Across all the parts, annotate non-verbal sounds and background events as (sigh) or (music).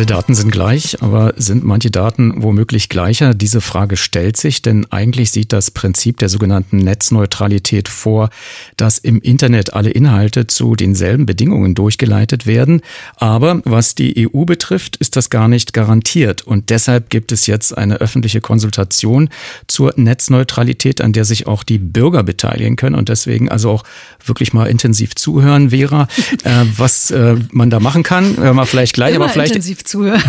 Alle Daten sind gleich, aber sind manche Daten womöglich gleicher? Diese Frage stellt sich, denn eigentlich sieht das Prinzip der sogenannten Netzneutralität vor, dass im Internet alle Inhalte zu denselben Bedingungen durchgeleitet werden. Aber was die EU betrifft, ist das gar nicht garantiert. Und deshalb gibt es jetzt eine öffentliche Konsultation zur Netzneutralität, an der sich auch die Bürger beteiligen können und deswegen also auch wirklich mal intensiv zuhören, Vera, (laughs) äh, was äh, man da machen kann. Hören wir vielleicht gleich, Immer aber vielleicht zuhören.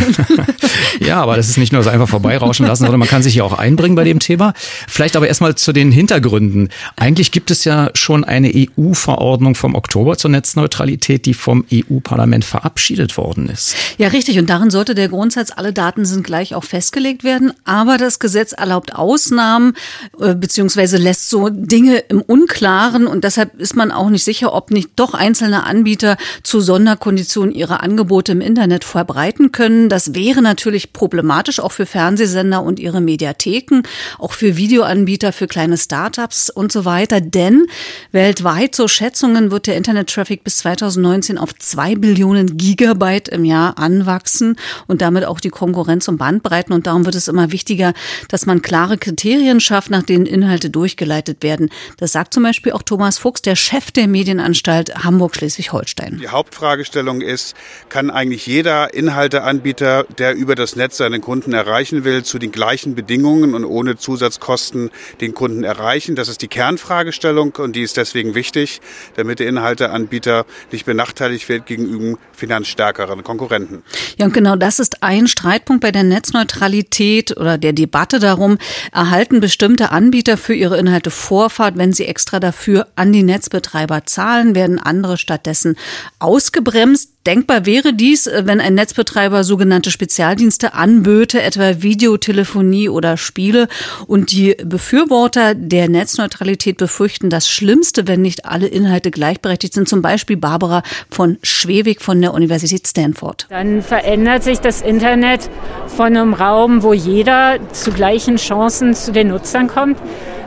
(laughs) ja, aber das ist nicht nur so einfach vorbeirauschen lassen, sondern man kann sich ja auch einbringen bei dem Thema. Vielleicht aber erstmal zu den Hintergründen. Eigentlich gibt es ja schon eine EU-Verordnung vom Oktober zur Netzneutralität, die vom EU-Parlament verabschiedet worden ist. Ja, richtig. Und darin sollte der Grundsatz, alle Daten sind gleich auch festgelegt werden. Aber das Gesetz erlaubt Ausnahmen, äh, beziehungsweise lässt so Dinge im Unklaren. Und deshalb ist man auch nicht sicher, ob nicht doch einzelne Anbieter zu Sonderkonditionen ihre Angebote im Internet verbreiten können. Das wäre natürlich problematisch, auch für Fernsehsender und ihre Mediatheken, auch für Videoanbieter, für kleine Startups und so weiter. Denn weltweit, so Schätzungen, wird der Internet-Traffic bis 2019 auf zwei Billionen Gigabyte im Jahr anwachsen und damit auch die Konkurrenz um Bandbreiten. Und darum wird es immer wichtiger, dass man klare Kriterien schafft, nach denen Inhalte durchgeleitet werden. Das sagt zum Beispiel auch Thomas Fuchs, der Chef der Medienanstalt Hamburg-Schleswig-Holstein. Die Hauptfragestellung ist, kann eigentlich jeder Inhalteanbieter, der über das Netz seinen Kunden erreichen will, zu den gleichen Bedingungen und ohne Zusatzkosten den Kunden erreichen? Das ist die Kernfragestellung und die ist deswegen wichtig, damit der Inhalteanbieter nicht benachteiligt wird gegenüber finanzstärkeren Konkurrenten. Ja, und genau das ist ein Streitpunkt bei der Netzneutralität oder der Debatte darum, erhalten bestimmte Anbieter für ihre Inhalte Vorfahrt, wenn sie extra dafür an die Netzbetreiber zahlen, werden andere stattdessen ausgebremst. Denkbar wäre dies, äh, wenn ein Netzbetreiber sogenannte Spezialdienste anböte, etwa Videotelefonie oder Spiele. Und die Befürworter der Netzneutralität befürchten das Schlimmste, wenn nicht alle Inhalte gleichberechtigt sind. Zum Beispiel Barbara von Schwewig von der Universität Stanford. Dann verändert sich das Internet von einem Raum, wo jeder zu gleichen Chancen zu den Nutzern kommt,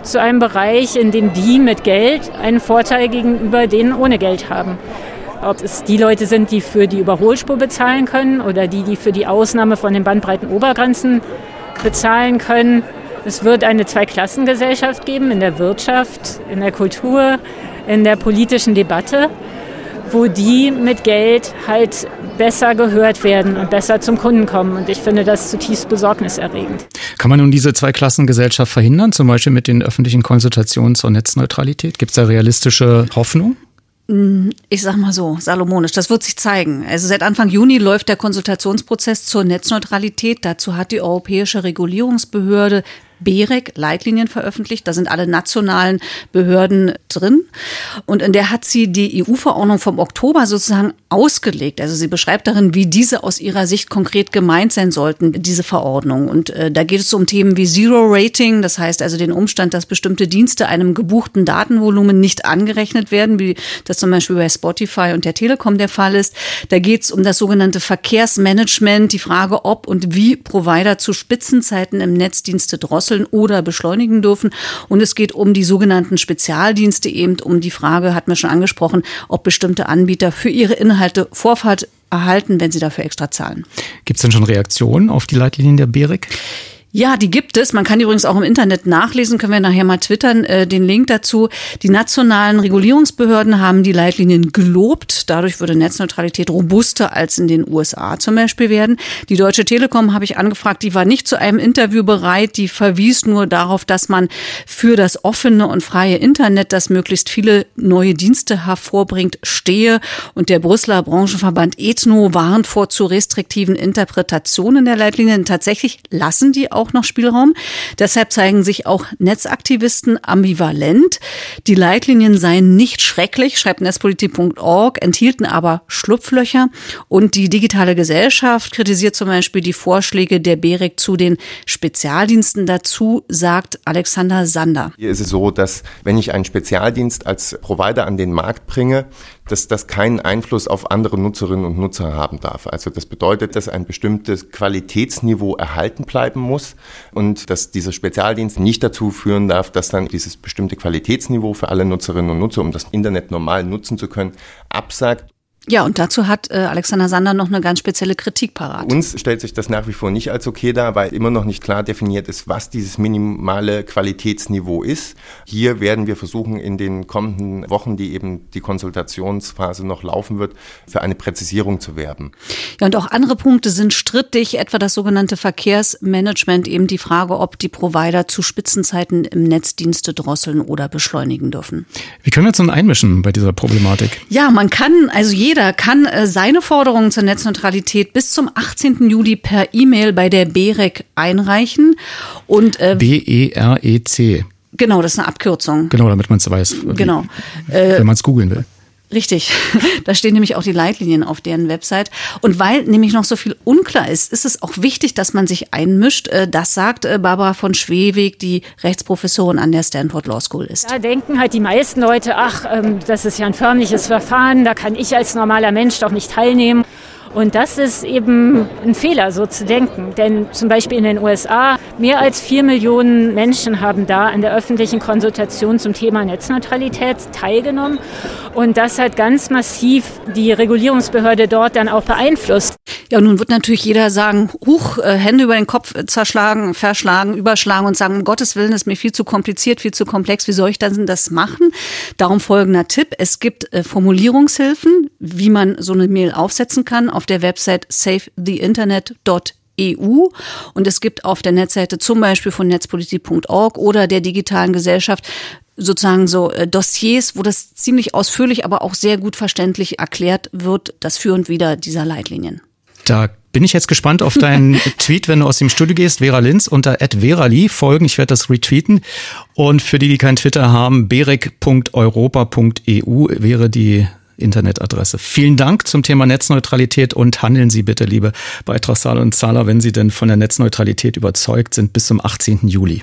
zu einem Bereich, in dem die mit Geld einen Vorteil gegenüber denen ohne Geld haben. Ob es die Leute sind, die für die Überholspur bezahlen können oder die, die für die Ausnahme von den bandbreiten Obergrenzen bezahlen können. Es wird eine Zweiklassengesellschaft geben in der Wirtschaft, in der Kultur, in der politischen Debatte, wo die mit Geld halt besser gehört werden und besser zum Kunden kommen. Und ich finde das zutiefst besorgniserregend. Kann man nun diese Zweiklassengesellschaft verhindern, zum Beispiel mit den öffentlichen Konsultationen zur Netzneutralität? Gibt es da realistische Hoffnung? Ich sag mal so, salomonisch, das wird sich zeigen. Also seit Anfang Juni läuft der Konsultationsprozess zur Netzneutralität. Dazu hat die Europäische Regulierungsbehörde BEREC Leitlinien veröffentlicht. Da sind alle nationalen Behörden drin. Und in der hat sie die EU-Verordnung vom Oktober sozusagen ausgelegt. Also sie beschreibt darin, wie diese aus ihrer Sicht konkret gemeint sein sollten, diese Verordnung. Und äh, da geht es um Themen wie Zero Rating, das heißt also den Umstand, dass bestimmte Dienste einem gebuchten Datenvolumen nicht angerechnet werden, wie das zum Beispiel bei Spotify und der Telekom der Fall ist. Da geht es um das sogenannte Verkehrsmanagement, die Frage, ob und wie Provider zu Spitzenzeiten im Netzdienste drosseln oder beschleunigen dürfen. Und es geht um die sogenannten Spezialdienste, eben um die Frage, hat man schon angesprochen, ob bestimmte Anbieter für ihre Inhalte Vorfahrt erhalten, wenn sie dafür extra zahlen. Gibt es denn schon Reaktionen auf die Leitlinien der BEREC? Ja, die gibt es. Man kann die übrigens auch im Internet nachlesen, können wir nachher mal twittern, äh, den Link dazu. Die nationalen Regulierungsbehörden haben die Leitlinien gelobt. Dadurch würde Netzneutralität robuster als in den USA zum Beispiel werden. Die Deutsche Telekom habe ich angefragt, die war nicht zu einem Interview bereit. Die verwies nur darauf, dass man für das offene und freie Internet, das möglichst viele neue Dienste hervorbringt, stehe. Und der Brüsseler Branchenverband Ethno warnt vor zu restriktiven Interpretationen der Leitlinien. Tatsächlich lassen die auch auch noch Spielraum. Deshalb zeigen sich auch Netzaktivisten ambivalent. Die Leitlinien seien nicht schrecklich, schreibt netzpolitik.org, enthielten aber Schlupflöcher. Und die digitale Gesellschaft kritisiert zum Beispiel die Vorschläge der BEREC zu den Spezialdiensten. Dazu sagt Alexander Sander. Hier ist es so, dass wenn ich einen Spezialdienst als Provider an den Markt bringe, dass das keinen Einfluss auf andere Nutzerinnen und Nutzer haben darf. Also das bedeutet, dass ein bestimmtes Qualitätsniveau erhalten bleiben muss und dass dieser Spezialdienst nicht dazu führen darf, dass dann dieses bestimmte Qualitätsniveau für alle Nutzerinnen und Nutzer, um das Internet normal nutzen zu können, absagt Ja, und dazu hat äh, Alexander Sander noch eine ganz spezielle Kritik parat. Uns stellt sich das nach wie vor nicht als okay dar, weil immer noch nicht klar definiert ist, was dieses minimale Qualitätsniveau ist. Hier werden wir versuchen, in den kommenden Wochen, die eben die Konsultationsphase noch laufen wird, für eine Präzisierung zu werben. Ja, und auch andere Punkte sind strittig, etwa das sogenannte Verkehrsmanagement, eben die Frage, ob die Provider zu Spitzenzeiten im Netz Dienste drosseln oder beschleunigen dürfen. Wie können wir uns nun einmischen bei dieser Problematik? Ja, man kann, also jeder kann äh, seine Forderungen zur Netzneutralität bis zum 18. Juli per E-Mail bei der BEREC einreichen. Und äh, B-E-R-E-C. Genau, das ist eine Abkürzung. Genau, damit man es weiß. Genau. Wenn man es googeln will. Richtig. (laughs) Da stehen nämlich auch die Leitlinien auf deren Website. Und weil nämlich noch so viel unklar ist, ist es auch wichtig, dass man sich einmischt. Äh, das sagt äh, Barbara von Schweweg, die Rechtsprofessorin an der Stanford Law School ist. Da denken halt die meisten Leute, ach, ähm, das ist ja ein förmliches Verfahren, da kann ich als normaler Mensch doch nicht teilnehmen. Und das ist eben ein Fehler, so zu denken. Denn zum Beispiel in den USA, mehr als vier Millionen Menschen haben da an der öffentlichen Konsultation zum Thema Netzneutralität teilgenommen. Und das hat ganz massiv die Regulierungsbehörde dort dann auch beeinflusst. Ja, nun wird natürlich jeder sagen, huch, äh, Hände über den Kopf zerschlagen, verschlagen, überschlagen und sagen, um Gottes Willen ist mir viel zu kompliziert, viel zu komplex, wie soll ich denn das machen? Darum folgender Tipp, es gibt äh, Formulierungshilfen, wie man so eine Mail aufsetzen kann auf der Website savetheinternet.eu und es gibt auf der Netzseite zum Beispiel von netzpolitik.org oder der digitalen Gesellschaft sozusagen so äh, Dossiers, wo das ziemlich ausführlich, aber auch sehr gut verständlich erklärt wird, das Für und Wider dieser Leitlinien. Da bin ich jetzt gespannt auf deinen (laughs) Tweet, wenn du aus dem Studio gehst. Vera Linz unter @verali folgen. Ich werde das retweeten. Und für die, die kein Twitter haben, berek.europa.eu wäre die Internetadresse. Vielen Dank zum Thema Netzneutralität und handeln Sie bitte, liebe Beitragszahler und Zahler, wenn Sie denn von der Netzneutralität überzeugt sind, bis zum 18. Juli.